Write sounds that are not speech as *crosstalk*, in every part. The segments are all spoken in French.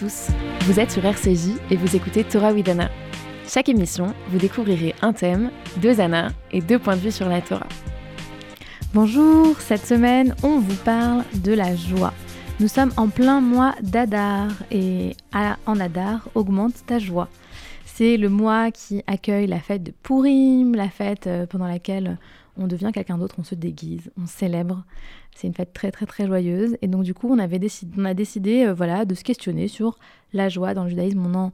vous êtes sur RCJ et vous écoutez Torah with Anna. Chaque émission, vous découvrirez un thème, deux Anna et deux points de vue sur la Torah. Bonjour, cette semaine, on vous parle de la joie. Nous sommes en plein mois d'Adar et en Adar, augmente ta joie. C'est le mois qui accueille la fête de Purim, la fête euh, pendant laquelle on devient quelqu'un d'autre, on se déguise, on célèbre. C'est une fête très très très joyeuse. Et donc du coup, on, avait décidé, on a décidé euh, voilà, de se questionner sur la joie dans le judaïsme. On en,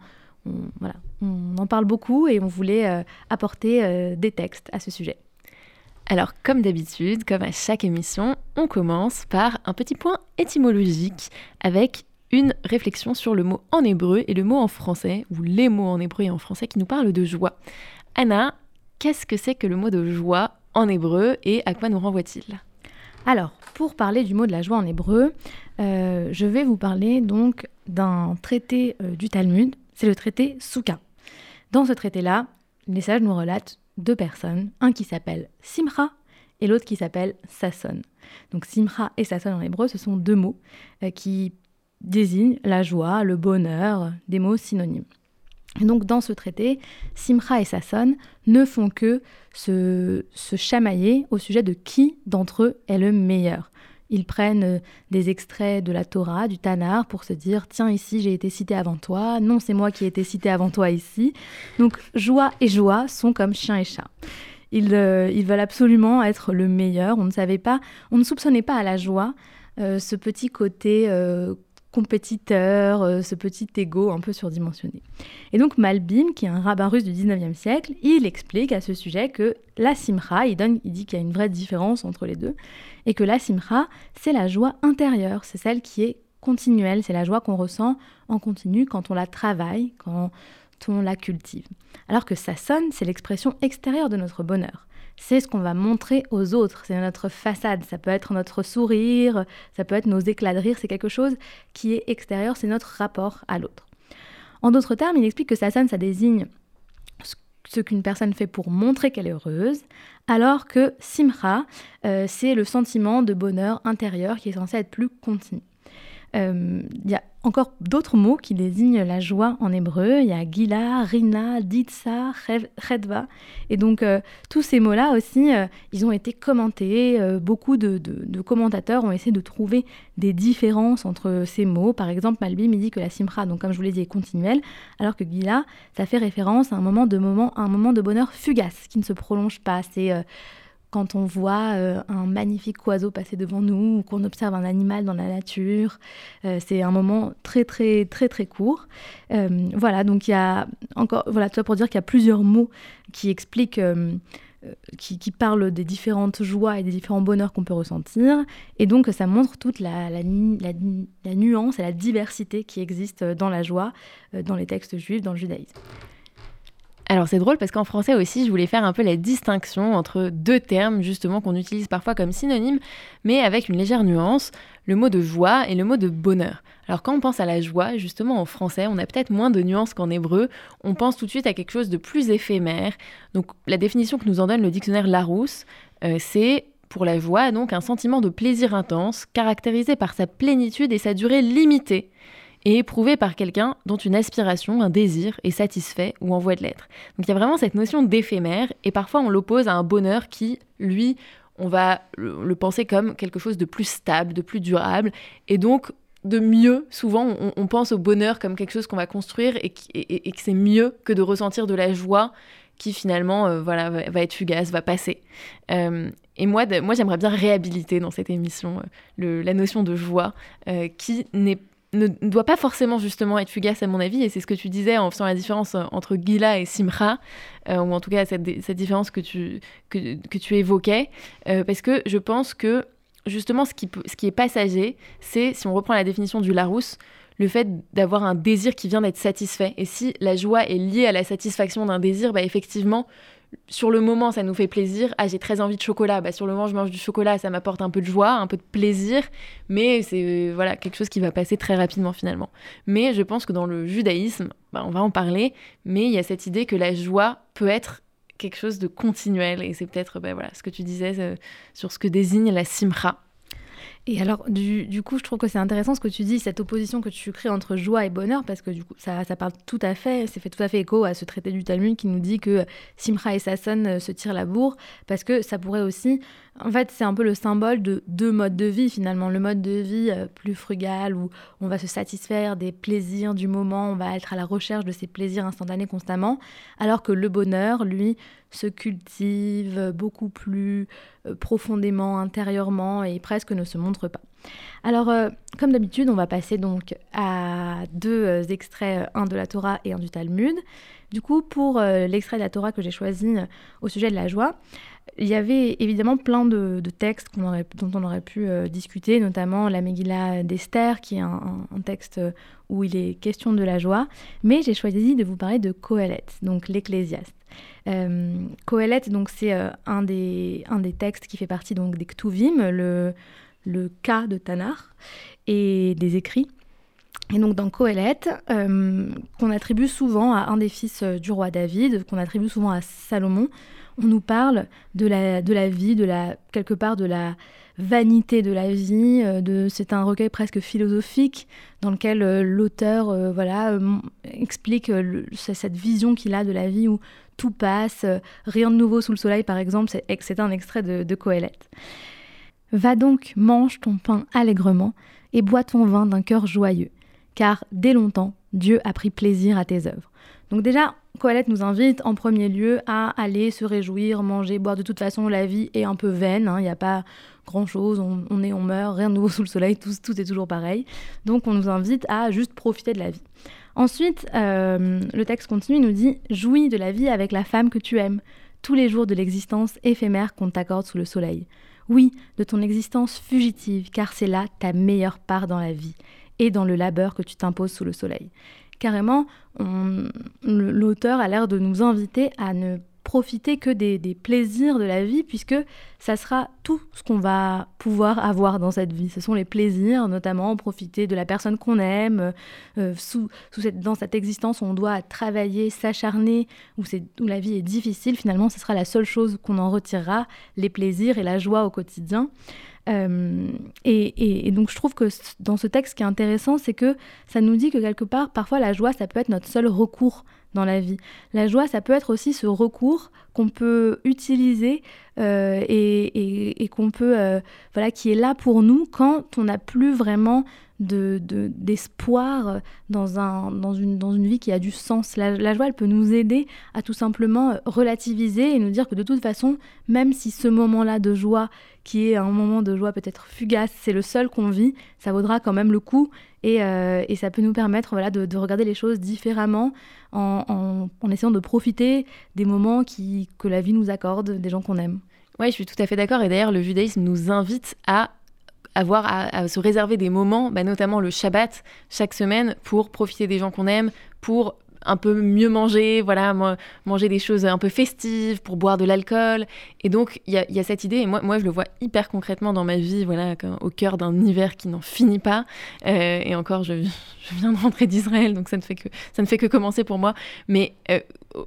voilà, on en parle beaucoup et on voulait euh, apporter euh, des textes à ce sujet. Alors comme d'habitude, comme à chaque émission, on commence par un petit point étymologique avec une réflexion sur le mot en hébreu et le mot en français, ou les mots en hébreu et en français qui nous parlent de joie. Anna, qu'est-ce que c'est que le mot de joie en hébreu et à quoi nous renvoie-t-il? Alors, pour parler du mot de la joie en hébreu, euh, je vais vous parler donc d'un traité euh, du Talmud, c'est le traité Souka. Dans ce traité-là, les sages nous relatent deux personnes, un qui s'appelle Simcha et l'autre qui s'appelle Sasson. Donc Simcha et Sasson en hébreu, ce sont deux mots euh, qui désignent la joie, le bonheur, des mots synonymes. Et donc dans ce traité, Simcha et Sasson ne font que se, chamailler au sujet de qui d'entre eux est le meilleur. Ils prennent euh, des extraits de la Torah, du Tanar, pour se dire tiens, ici j'ai été cité avant toi, non, c'est moi qui ai été cité avant toi ici. Donc joie et joie sont comme chien et chat. Ils, euh, veulent absolument être le meilleur. On ne savait pas, on ne soupçonnait pas à la joie euh, ce petit côté compétiteur, euh, ce petit ego un peu surdimensionné. Et donc Malbim, qui est un rabbin russe du 19e siècle, il explique à ce sujet que la simra, il, donne, il dit qu'il y a une vraie différence entre les deux, et que la simra, c'est la joie intérieure, c'est celle qui est continuelle, c'est la joie qu'on ressent en continu quand on la travaille, quand on la cultive. Alors que sonne, c'est l'expression extérieure de notre bonheur c'est ce qu'on va montrer aux autres, c'est notre façade, ça peut être notre sourire, ça peut être nos éclats de rire, c'est quelque chose qui est extérieur, c'est notre rapport à l'autre. En d'autres termes, il explique que sasan, ça désigne ce qu'une personne fait pour montrer qu'elle est heureuse, alors que simra, euh, c'est le sentiment de bonheur intérieur qui est censé être plus continu. Euh, il y a encore d'autres mots qui désignent la joie en hébreu. Il y a Gila, Rina, Ditsa, Redva. Et donc, euh, tous ces mots-là aussi, euh, ils ont été commentés. beaucoup de, commentateurs ont essayé de trouver des différences entre ces mots. Par exemple, Malbim, dit que la simra, donc comme je vous l'ai dit, est continuelle, alors que Gila, ça fait référence à un moment de, moment, un moment de bonheur fugace, qui ne se prolonge pas. C'est quand on voit euh, un magnifique oiseau passer devant nous ou qu'on observe un animal dans la nature. Euh, c'est un moment très très très très court. Euh, voilà, donc il y a encore, voilà, tout ça pour dire qu'il y a plusieurs mots qui expliquent, qui, parlent des différentes joies et des différents bonheurs qu'on peut ressentir. Et donc ça montre toute la, la nuance et la diversité qui existe dans la joie, dans les textes juifs, dans le judaïsme. Alors c'est drôle parce qu'en français aussi, je voulais faire un peu la distinction entre deux termes justement qu'on utilise parfois comme synonymes, mais avec une légère nuance, le mot de joie et le mot de bonheur. Alors quand on pense à la joie, justement en français, on a peut-être moins de nuances qu'en hébreu, on pense tout de suite à quelque chose de plus éphémère. Donc la définition que nous en donne le dictionnaire Larousse, euh, c'est pour la joie donc un sentiment de plaisir intense, caractérisé par sa plénitude et sa durée limitée et éprouvé par quelqu'un dont une aspiration, un désir est satisfait ou en voie de l'être. Donc il y a vraiment cette notion d'éphémère et parfois on l'oppose à un bonheur qui, lui, on va le penser comme quelque chose de plus stable, de plus durable et donc de mieux. Souvent, on, pense au bonheur comme quelque chose qu'on va construire et, que c'est mieux que de ressentir de la joie qui finalement euh, voilà, va, être fugace, va passer. Euh, et moi, moi j'aimerais bien réhabiliter dans cette émission euh, la notion de joie qui n'est ne, doit pas forcément justement être fugace à mon avis, et c'est ce que tu disais en faisant la différence euh, entre Gila et Simra, euh, ou en tout cas cette, différence que tu, que, tu évoquais, euh, parce que je pense que justement ce qui, ce qui est passager, c'est, si on reprend la définition du Larousse, le fait d'avoir un désir qui vient d'être satisfait. Et si la joie est liée à la satisfaction d'un désir, bah effectivement, sur le moment, ça nous fait plaisir. Ah, j'ai très envie de chocolat. Bah, sur le moment, je mange du chocolat, ça m'apporte un peu de joie, un peu de plaisir, mais c'est voilà quelque chose qui va passer très rapidement finalement. Mais je pense que dans le judaïsme, bah, on va en parler, mais il y a cette idée que la joie peut être quelque chose de continuel, et c'est peut-être bah, voilà ce que tu disais euh, sur ce que désigne la simra. Et alors, du, coup, je trouve que c'est intéressant ce que tu dis, cette opposition que tu crées entre joie et bonheur, parce que du coup, ça, ça parle tout à fait, c'est fait tout à fait écho à ce traité du Talmud qui nous dit que Simcha et Sasson euh, se tirent la bourre, parce que ça pourrait aussi en fait, c'est un peu le symbole de deux modes de vie finalement. Le mode de vie euh, plus frugal où on va se satisfaire des plaisirs du moment, on va être à la recherche de ces plaisirs instantanés constamment, alors que le bonheur, lui, se cultive beaucoup plus euh, profondément, intérieurement et presque ne se montre pas. Alors, euh, comme d'habitude, on va passer donc à deux extraits, un de la Torah et un du Talmud. Du coup, pour l'extrait de la Torah que j'ai choisi au sujet de la joie, il y avait évidemment plein de, textes dont on aurait pu euh, discuter, notamment la Megillah d'Esther, qui est un, texte où il est question de la joie. Mais j'ai choisi de vous parler de Kohelet, donc l'Ecclésiaste. Euh, donc c'est euh, un, des, un des textes qui fait partie donc, des Ktuvim, le, le cas de Tanar, et des écrits. Et donc dans Kohelet, euh, qu'on attribue souvent à un des fils du roi David, qu'on attribue souvent à Salomon, on nous parle de la, de la vie, de la, quelque part de la vanité de la vie. Euh, de, c'est un recueil presque philosophique dans lequel euh, l'auteur euh, voilà, explique cette vision qu'il a de la vie où tout passe, rien de nouveau sous le soleil par exemple, c'est, un extrait de, de Va donc, mange ton pain allègrement et bois ton vin d'un cœur joyeux, car dès longtemps, Dieu a pris plaisir à tes œuvres. Donc déjà, Colette nous invite en premier lieu à aller se réjouir, manger, boire. De toute façon, la vie est un peu vaine, hein. il n'y a pas grand-chose, on, est, on meurt, rien de nouveau sous le soleil, tout, est toujours pareil. Donc on nous invite à juste profiter de la vie. Ensuite, euh, le texte continue, il nous dit « Jouis de la vie avec la femme que tu aimes, tous les jours de l'existence éphémère qu'on t'accorde sous le soleil. Oui, de ton existence fugitive, car c'est là ta meilleure part dans la vie et dans le labeur que tu t'imposes sous le soleil. Carrément, l'auteur a l'air de nous inviter à ne profiter que des, plaisirs de la vie, puisque ça sera tout ce qu'on va pouvoir avoir dans cette vie. Ce sont les plaisirs, notamment profiter de la personne qu'on aime, euh, sous, dans cette existence où on doit travailler, s'acharner, où, la vie est difficile, finalement, ce sera la seule chose qu'on en retirera, les plaisirs et la joie au quotidien. Euh, et, donc je trouve que dans ce texte, ce qui est intéressant, c'est que ça nous dit que quelque part, parfois la joie, ça peut être notre seul recours dans la vie. La joie, ça peut être aussi ce recours qu'on peut utiliser euh, et, qu'on peut, euh, voilà, qui est là pour nous quand on n'a plus vraiment d'espoir de, dans, un, dans, une, dans une vie qui a du sens. La, joie, elle peut nous aider à tout simplement relativiser et nous dire que de toute façon, même si ce moment-là de joie, qui est un moment de joie peut-être fugace, c'est le seul qu'on vit, ça vaudra quand même le coup et, euh, et ça peut nous permettre voilà, de, regarder les choses différemment en, en, essayant de profiter des moments qui, que la vie nous accorde, des gens qu'on aime. Oui, je suis tout à fait d'accord. Et d'ailleurs, le judaïsme nous invite à avoir à, se réserver des moments, bah, notamment le Shabbat, chaque semaine, pour profiter des gens qu'on aime, pour un peu mieux manger, voilà, manger des choses un peu festives, pour boire de l'alcool. Et donc, il y, a, cette idée, et moi, moi, je le vois hyper concrètement dans ma vie, voilà, au cœur d'un hiver qui n'en finit pas. Euh, et encore, je, viens de rentrer d'Israël, donc ça ne, fait que, ça ne fait que commencer pour moi. Mais euh,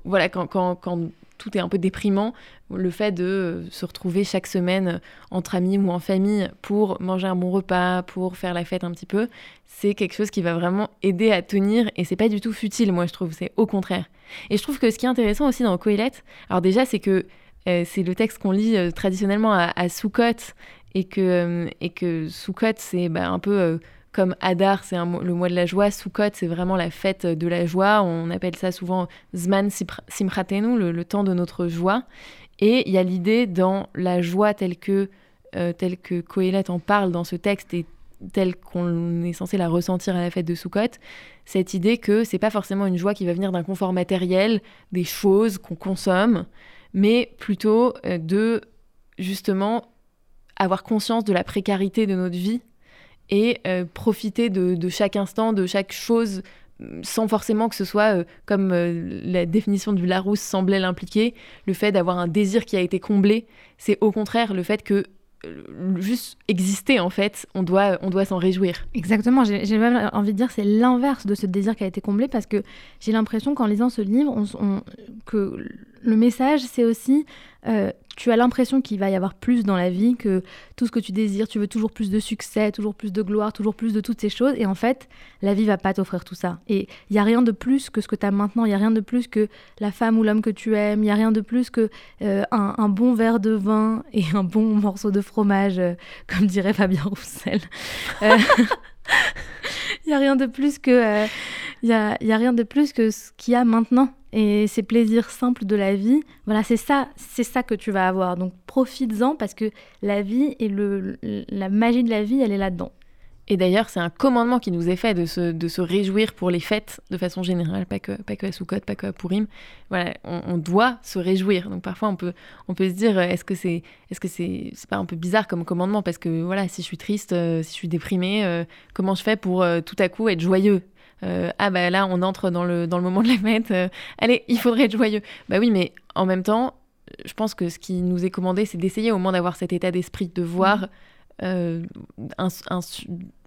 voilà, quand, quand tout est un peu déprimant, le fait de se retrouver chaque semaine entre amis ou en famille pour manger un bon repas, pour faire la fête un petit peu, c'est quelque chose qui va vraiment aider à tenir et c'est pas du tout futile, moi je trouve, c'est au contraire. Et je trouve que ce qui est intéressant aussi dans Coëlet, alors déjà c'est que euh, c'est le texte qu'on lit euh, traditionnellement à, à Soukot et que, euh, que Soukot c'est bah, un peu comme Adar, c'est le mois de la joie, Sukkot, c'est vraiment la fête de la joie. On appelle ça souvent Zman Simchatenu, le, temps de notre joie. Et il y a l'idée dans la joie telle que, euh, telle que Kohelet en parle dans ce texte et telle qu'on est censé la ressentir à la fête de Sukkot, cette idée que c'est pas forcément une joie qui va venir d'un confort matériel, des choses qu'on consomme, mais plutôt euh, de justement avoir conscience de la précarité de notre vie et euh, profiter de, chaque instant, de chaque chose, sans forcément que ce soit, euh, comme euh, la définition du Larousse semblait l'impliquer, le fait d'avoir un désir qui a été comblé. C'est au contraire le fait que juste exister en fait, on doit, on doit s'en réjouir. Exactement, j'ai même envie de dire c'est l'inverse de ce désir qui a été comblé parce que j'ai l'impression qu'en lisant ce livre, que le message c'est aussi tu as l'impression qu'il va y avoir plus dans la vie, que tout ce que tu désires, tu veux toujours plus de succès, toujours plus de gloire, toujours plus de toutes ces choses. Et en fait, la vie va pas t'offrir tout ça. Et il y a rien de plus que ce que tu as maintenant. Il y a rien de plus que la femme ou l'homme que tu aimes. Il y a rien de plus que euh, un, bon verre de vin et *laughs* un bon morceau de fromage, euh, comme dirait Fabien Roussel. *laughs* Il euh, y a rien de plus que il y a, y a rien de plus que ce qu'il y a maintenant et ces plaisirs simples de la vie, voilà, c'est ça, c'est ça que tu vas avoir. Donc profites-en parce que la vie et le, la magie de la vie, elle est là-dedans. Et d'ailleurs, c'est un commandement qui nous est fait de se, de se réjouir pour les fêtes de façon générale, pas que, pas que à Soukot, pas que à Purim. Voilà, on, doit se réjouir. Donc parfois, on peut, on peut se dire, est-ce que c'est est -ce c'est c'est pas un peu bizarre comme commandement Parce que voilà, si je suis triste, euh, si je suis déprimée, euh, comment je fais pour euh, tout à coup être joyeux? Euh, ah bah là on entre dans le, dans le moment de la fête, euh, allez, il faudrait être joyeux. Bah oui, mais en même temps, je pense que ce qui nous est commandé, c'est d'essayer au moins d'avoir cet état d'esprit, de voir mhm. Euh, un,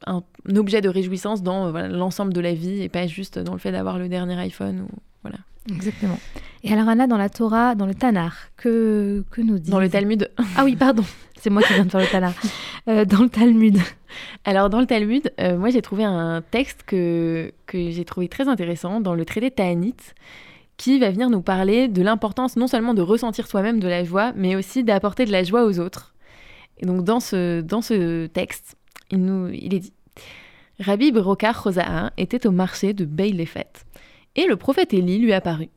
un, objet de réjouissance dans l'ensemble de la vie et pas juste dans le fait d'avoir le dernier iPhone. Ou, voilà. Exactement. Et alors Anna, dans la Torah, dans le Tanar, que, que nous dit Dans le Talmud. *laughs* Ah oui, pardon, c'est moi qui viens de faire le Tanar. dans le Talmud, alors, dans le Talmud, euh, moi, j'ai trouvé un texte que, que j'ai trouvé très intéressant dans le traité Ta'anit, qui va venir nous parler de l'importance non seulement de ressentir soi-même de la joie, mais aussi d'apporter de la joie aux autres. Et donc, dans ce, texte, il, est dit Rabbi Beroka Rosa'a était au marché de Beilefet, et le prophète Élie lui apparut.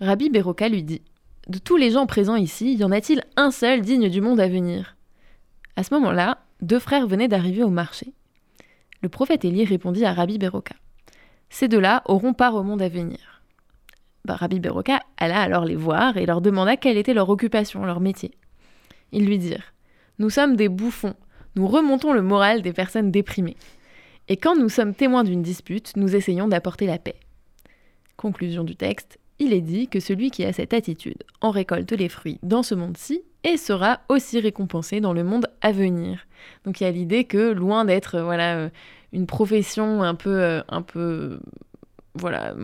Rabbi Beroka lui dit De tous les gens présents ici, y en a-t-il un seul digne du monde à venir? À ce moment-là, deux frères venaient d'arriver au marché. Le prophète Élie répondit à Rabbi Beroka Ces deux-là auront part au monde à venir. Bah, Rabbi Beroka alla alors les voir et leur demanda quelle était leur occupation, leur métier. Ils lui dirent Nous sommes des bouffons, nous remontons le moral des personnes déprimées. Et quand nous sommes témoins d'une dispute, nous essayons d'apporter la paix. Conclusion du texte il est dit que celui qui a cette attitude en récolte les fruits dans ce monde-ci et sera aussi récompensé dans le monde à venir. Donc il y a l'idée que loin d'être euh, voilà euh, une profession un peu euh, un peu voilà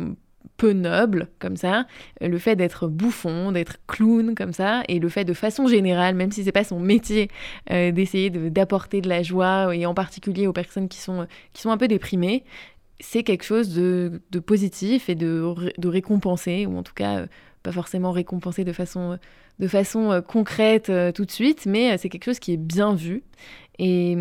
peu noble comme ça, le fait d'être bouffon, d'être clown comme ça, et le fait de façon générale, même si c'est pas son métier, d'essayer d'apporter de, la joie et en particulier aux personnes qui sont qui sont un peu déprimées, c'est quelque chose de, positif et de, récompenser, ou en tout cas pas forcément récompenser de façon de façon euh, concrète euh, tout de suite, mais euh, c'est quelque chose qui est bien vu. Et,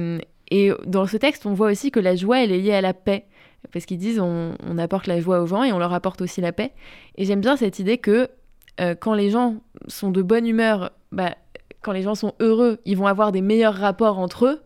et, dans ce texte, on voit aussi que la joie, elle est liée à la paix. Parce qu'ils disent on, apporte la joie aux gens et on leur apporte aussi la paix. Et j'aime bien cette idée que quand les gens sont de bonne humeur, bah, quand les gens sont heureux, ils vont avoir des meilleurs rapports entre eux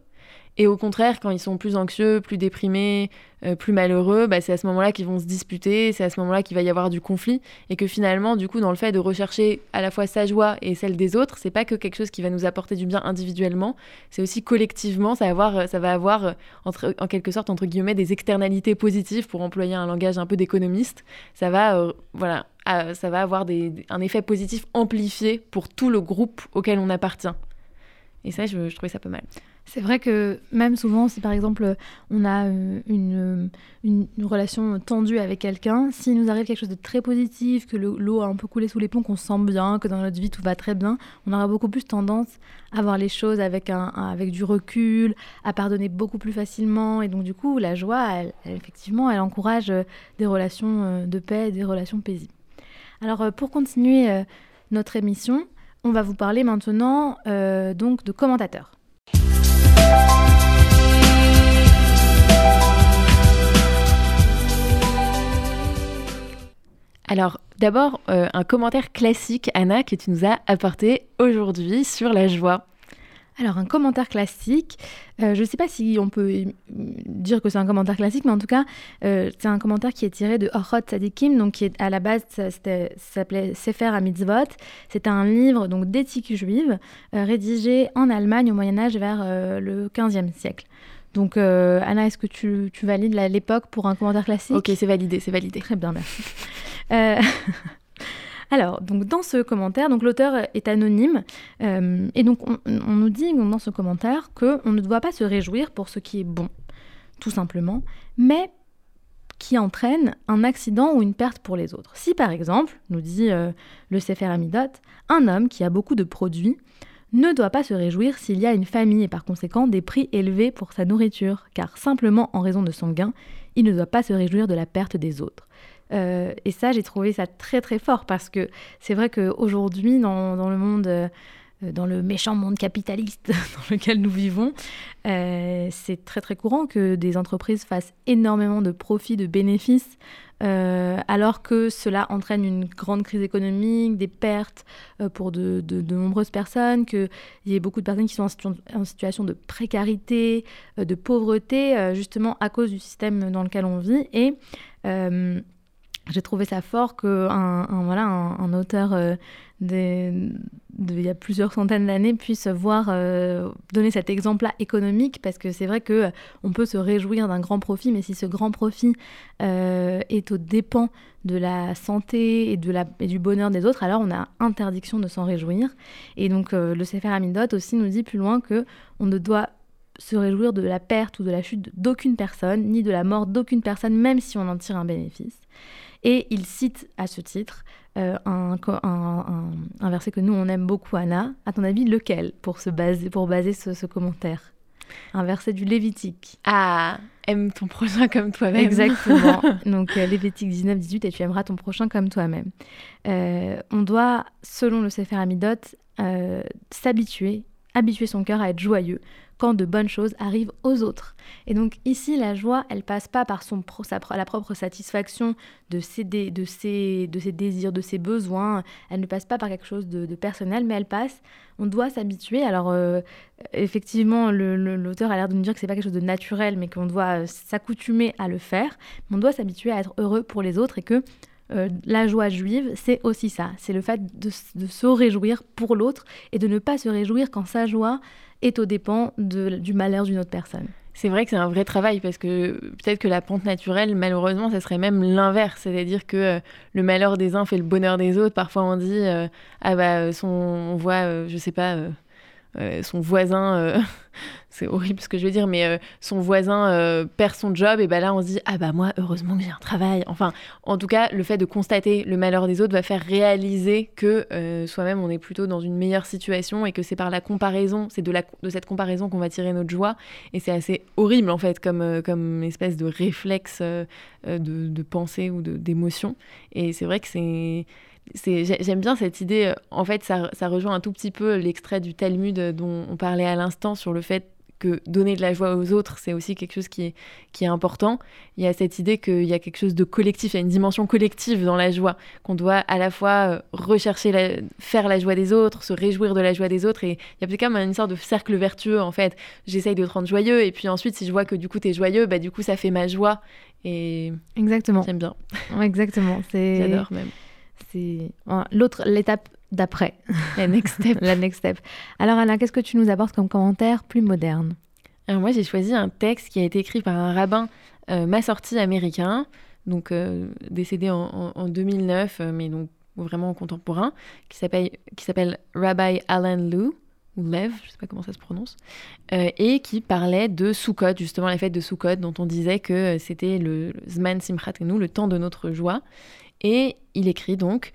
et au contraire, quand ils sont plus anxieux, plus déprimés, euh, plus malheureux, bah, c'est à ce moment-là qu'ils vont se disputer, c'est à ce moment-là qu'il va y avoir du conflit, et que finalement, du coup, dans le fait de rechercher à la fois sa joie et celle des autres, c'est pas que quelque chose qui va nous apporter du bien individuellement, c'est aussi collectivement, ça va avoir, ça va avoir euh, en quelque sorte, entre guillemets, des externalités positives, pour employer un langage un peu d'économiste. Ça va, euh, voilà, ça va avoir un effet positif amplifié pour tout le groupe auquel on appartient. Et ça, je trouvais ça pas mal. C'est vrai que même souvent, si par exemple on a euh, une, une, relation tendue avec quelqu'un, s'il nous arrive quelque chose de très positif, que l'eau a un peu coulé sous les ponts, qu'on se sent bien, que dans notre vie tout va très bien, on aura beaucoup plus tendance à voir les choses avec, un, avec du recul, à pardonner beaucoup plus facilement. Et donc du coup, la joie, effectivement, elle encourage euh, des relations euh, de paix, des relations paisibles. Alors pour continuer notre émission, on va vous parler maintenant donc de commentateurs. Alors, d'abord, euh, un commentaire classique, Anna, que tu nous as apporté aujourd'hui sur la joie. Alors, un commentaire classique, euh, je ne sais pas si on peut dire que c'est un commentaire classique, mais en tout cas, euh, c'est un commentaire qui est tiré de Orhot Sadikim, donc qui est à la base, ça, s'appelait Sefer à Mitzvot. C'est un livre donc d'éthique juive, rédigé en Allemagne au Moyen-Âge vers le 15e siècle. Donc, Anna, est-ce que tu, tu valides l'époque pour un commentaire classique? Ok, c'est validé, c'est validé. Très bien, merci. *laughs* Alors, donc dans ce commentaire, donc l'auteur est anonyme, euh, et donc on, nous dit dans ce commentaire que on ne doit pas se réjouir pour ce qui est bon, tout simplement, mais qui entraîne un accident ou une perte pour les autres. Si par exemple, nous dit euh, le Sefer Amidot, un homme qui a beaucoup de produits ne doit pas se réjouir s'il y a une famille et par conséquent des prix élevés pour sa nourriture, car simplement en raison de son gain, il ne doit pas se réjouir de la perte des autres. Euh, et ça, j'ai trouvé ça très très fort parce que c'est vrai qu'aujourd'hui, dans, le monde euh, dans le méchant monde capitaliste *laughs* dans lequel nous vivons, euh, c'est très très courant que des entreprises fassent énormément de profits, de bénéfices, alors que cela entraîne une grande crise économique, des pertes pour de, nombreuses personnes, qu'il y ait beaucoup de personnes qui sont en, situation de précarité, de pauvreté, justement à cause du système dans lequel on vit. Et j'ai trouvé ça fort qu'un un, voilà, un, auteur euh, il y a plusieurs centaines d'années puisse voir euh, donner cet exemple-là économique parce que c'est vrai que euh, on peut se réjouir d'un grand profit mais si ce grand profit est au dépens de la santé et, de la, et du bonheur des autres alors on a interdiction de s'en réjouir. Et donc le Sefer Amidot aussi nous dit plus loin que on ne doit se réjouir de la perte ou de la chute d'aucune personne ni de la mort d'aucune personne même si on en tire un bénéfice et il cite à ce titre euh, un, un, verset que nous, on aime beaucoup, Anna. À ton avis, lequel pour, se baser, pour baser ce, commentaire? Un verset du Lévitique. Ah, aime ton prochain comme toi-même. Exactement. *laughs* Donc, euh, Lévitique 19, 18, et tu aimeras ton prochain comme toi-même. Euh, on doit, selon le Sefer Amidot, s'habituer, habituer son cœur à être joyeux quand de bonnes choses arrivent aux autres. Et donc ici, la joie, elle passe pas par son sa, la propre satisfaction de ses, de, ses, de ses désirs, de ses besoins, elle ne passe pas par quelque chose de, personnel, mais elle passe, on doit s'habituer. Alors euh, effectivement, l'auteur a l'air de nous dire que c'est pas quelque chose de naturel, mais qu'on doit euh, s'accoutumer à le faire, on doit s'habituer à être heureux pour les autres et que euh, la joie juive, c'est aussi ça. C'est le fait de, se réjouir pour l'autre et de ne pas se réjouir quand sa joie est au dépens du malheur d'une autre personne. C'est vrai que c'est un vrai travail parce que peut-être que la pente naturelle, malheureusement, ça serait même l'inverse. C'est-à-dire que euh, le malheur des uns fait le bonheur des autres. Parfois, on dit euh, Ah bah, son, on voit, je sais pas, son voisin *laughs* c'est horrible ce que je veux dire, mais euh, son voisin euh, perd son job, et ben là on se dit ah bah moi heureusement que j'ai un travail. Enfin, en tout cas, le fait de constater le malheur des autres va faire réaliser que euh, soi-même on est plutôt dans une meilleure situation et que c'est par la comparaison, c'est de, cette comparaison qu'on va tirer notre joie. Et c'est assez horrible en fait comme, espèce de réflexe de, pensée ou d'émotion. Et c'est vrai que c'est j'aime bien cette idée. En fait, ça, ça, rejoint un tout petit peu l'extrait du Talmud dont on parlait à l'instant sur le fait que donner de la joie aux autres, c'est aussi quelque chose qui est, qui est important. Il y a cette idée qu'il y a quelque chose de collectif, il y a une dimension collective dans la joie, qu'on doit à la fois euh, rechercher, la, faire la joie des autres, se réjouir de la joie des autres. Et il y a peut-être comme une sorte de cercle vertueux, en fait. J'essaye de te rendre joyeux, et puis ensuite, si je vois que du coup, tu es joyeux, bah, du coup, ça fait ma joie. Et exactement. J'aime bien. exactement. *laughs* J'adore même. C'est l'autre, l'étape d'après. *laughs* La next step. la next step. Alors Anna, qu'est-ce que tu nous apportes comme commentaire plus moderne? Alors moi j'ai choisi un texte qui a été écrit par un rabbin euh, ma sortie américain, donc euh, décédé en, 2009, euh, mais donc vraiment contemporain, qui s'appelle qui s'appelle Rabbi Alan Lew ou Lev, je sais pas comment ça se prononce, et qui parlait de Sukkot, justement la fête de Sukkot, dont on disait que c'était le Zman Simchat nous, le temps de notre joie. Et il écrit donc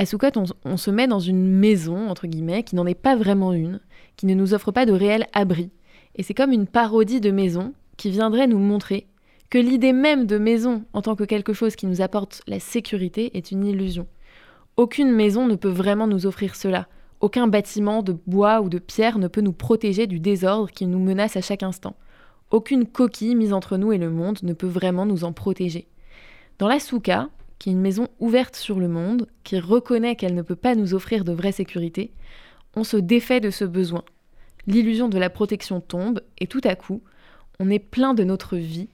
à Soukot, on, se met dans une maison, entre guillemets, qui n'en est pas vraiment une, qui ne nous offre pas de réel abri. Et c'est comme une parodie de maison qui viendrait nous montrer que l'idée même de maison en tant que quelque chose qui nous apporte la sécurité est une illusion. Aucune maison ne peut vraiment nous offrir cela. Aucun bâtiment de bois ou de pierre ne peut nous protéger du désordre qui nous menace à chaque instant. Aucune coquille mise entre nous et le monde ne peut vraiment nous en protéger. Dans la souka, qui est une maison ouverte sur le monde, qui reconnaît qu'elle ne peut pas nous offrir de vraie sécurité, on se défait de ce besoin. L'illusion de la protection tombe et tout à coup, on est plein de notre vie.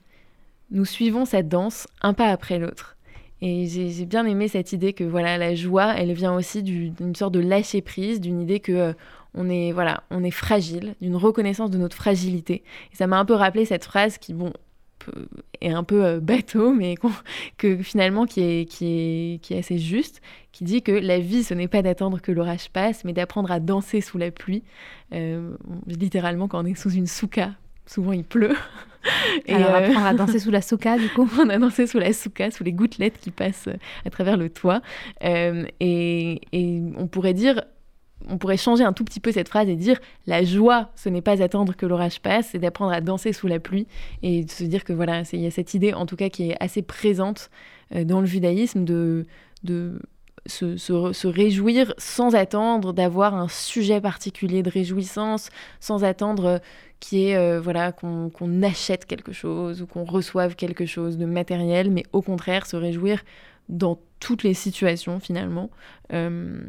Nous suivons cette danse un pas après l'autre. Et j'ai bien aimé cette idée que voilà la joie, elle vient aussi d'une sorte de lâcher prise, d'une idée que euh, on est voilà, on est fragile, d'une reconnaissance de notre fragilité. Et ça m'a un peu rappelé cette phrase qui bon est un peu euh, bateau, mais que finalement qui est, qui, est, qui est assez juste, qui dit que la vie, ce n'est pas d'attendre que l'orage passe, mais d'apprendre à danser sous la pluie. Euh, littéralement, quand on est sous une souka, souvent il pleut. *laughs* Et Alors, euh, apprendre à danser sous la souka, du coup? *laughs* On a dansé sous la souka, sous les gouttelettes qui passent à travers le toit. et, et on pourrait dire on pourrait changer un tout petit peu cette phrase et dire la joie, ce n'est pas attendre que l'orage passe, c'est d'apprendre à danser sous la pluie et de se dire que voilà, il y a cette idée en tout cas qui est assez présente euh, dans le judaïsme de, se, réjouir sans attendre d'avoir un sujet particulier de réjouissance, sans attendre qui est euh, voilà qu'on achète quelque chose ou qu'on reçoive quelque chose de matériel, mais au contraire se réjouir dans toutes les situations finalement. Euh,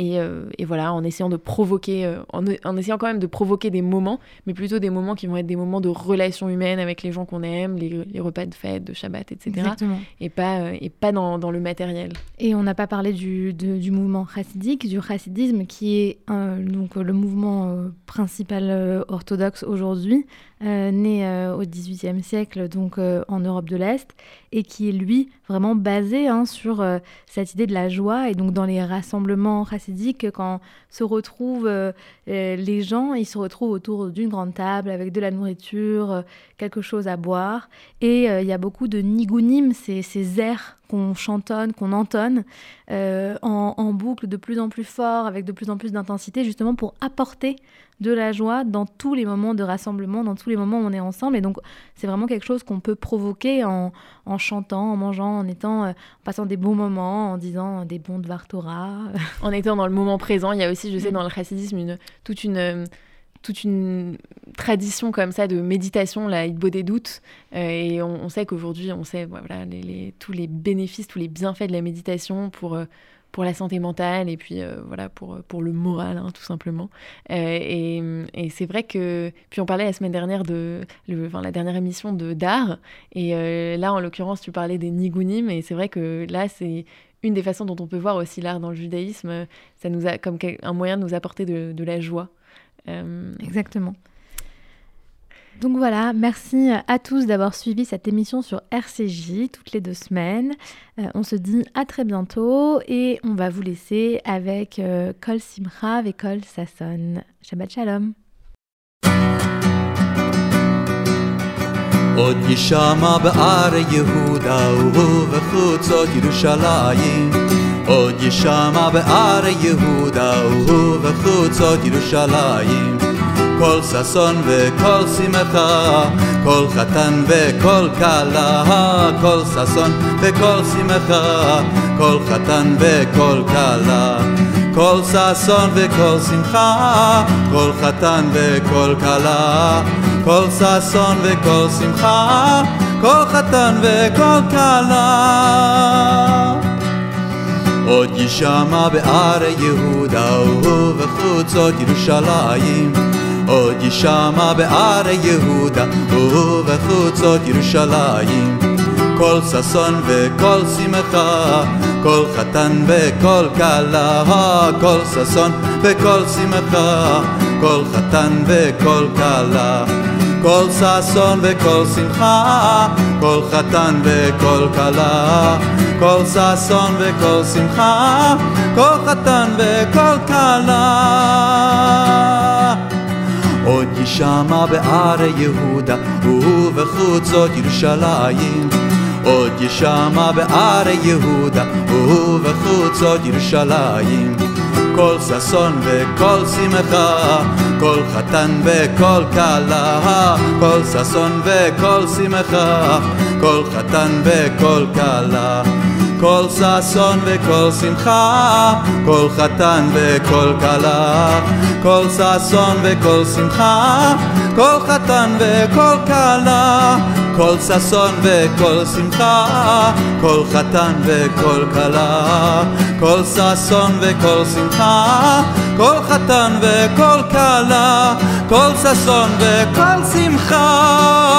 euh, et, voilà, en essayant de provoquer, euh, en, essayant quand même de provoquer des moments, mais plutôt des moments qui vont être des moments de relations humaines avec les gens qu'on aime, les, repas de fête, de Shabbat, etc. Exactement. Et pas, et pas dans, dans le matériel. Et on n'a pas parlé du, du mouvement chassidique, du chassidisme, qui est donc le mouvement principal orthodoxe aujourd'hui, né au XVIIIe siècle, donc en Europe de l'Est, et qui est lui vraiment basé hein, sur cette idée de la joie. Et donc dans les rassemblements chassidiques, quand se retrouvent euh, euh, les gens, ils se retrouvent autour d'une grande table avec de la nourriture, euh, quelque chose à boire. Et il y a beaucoup de nigunim, ces, ces airs qu'on chantonne, qu'on entonne en, en, boucle de plus en plus fort, avec de plus en plus d'intensité, justement pour apporter de la joie dans tous les moments de rassemblement, dans tous les moments où on est ensemble. Et donc, c'est vraiment quelque chose qu'on peut provoquer en, chantant, en mangeant, en étant, en passant des bons moments, en disant des bons de Vartora. en étant dans le moment présent. Il y a aussi, je sais, mm. dans le chassidisme, une, toute une toute une tradition comme ça de méditation, la Hitbo des doutes. Euh, et on, sait qu'aujourd'hui, on sait voilà, tous les bénéfices, tous les bienfaits de la méditation pour, euh, pour la santé mentale et puis euh, voilà pour, pour le moral hein, tout simplement. Et, c'est vrai que puis on parlait la semaine dernière de enfin, la dernière émission de d'art. Et là en l'occurrence tu parlais des nigunim et c'est vrai que là c'est une des façons dont on peut voir aussi l'art dans le judaïsme. Ça nous a comme un moyen de nous apporter de la joie exactement donc voilà, merci à tous d'avoir suivi cette émission sur RCJ toutes les deux semaines. Euh, on se dit à très bientôt et on va vous laisser avec euh, Kol Simcha et Kol Sasson. Shabbat Shalom. עוד עוד יישמע בער יהודה ובחוצות ירושלים כל ששון וכל שמחה, כל חתן וכל כלה, כל ששון וכל שמחה, כל חתן וכל כלה. כל ששון וכל שמחה, כל חתן וכל כלה. כל ששון וכל שמחה, כל חתן וכל כלה. עוד יישמע בערי יהודה ובחוצות ירושלים. עוד יישמע בערי יהודה ובחוצות ירושלים. כל ששון וכל שמחה כל חתן וכל כלה כל ששון וכל שמחה כל חתן וכל כלה כל ששון וכל שמחה כל חתן וכל כלה. כל ששון וכל שמחה כל חתן וכל כלה. עוד יישמע בערי יהודה ובחוצות ירושלים. עוד יישמע בערי יהודה ובחוצות ירושלים. כל ששון וכל שמחה כל חתן וכל כלה כל ששון וכל שמחה כל חתן וכל כלה כל ששון וכל שמחה, כל חתן וכל כלה. כל ששון וכל שמחה, כל חתן וכל כלה. כל ששון וכל שמחה, כל חתן וכל כלה. כל ששון וכל שמחה, כל חתן וכל כלה. כל ששון וכל שמחה.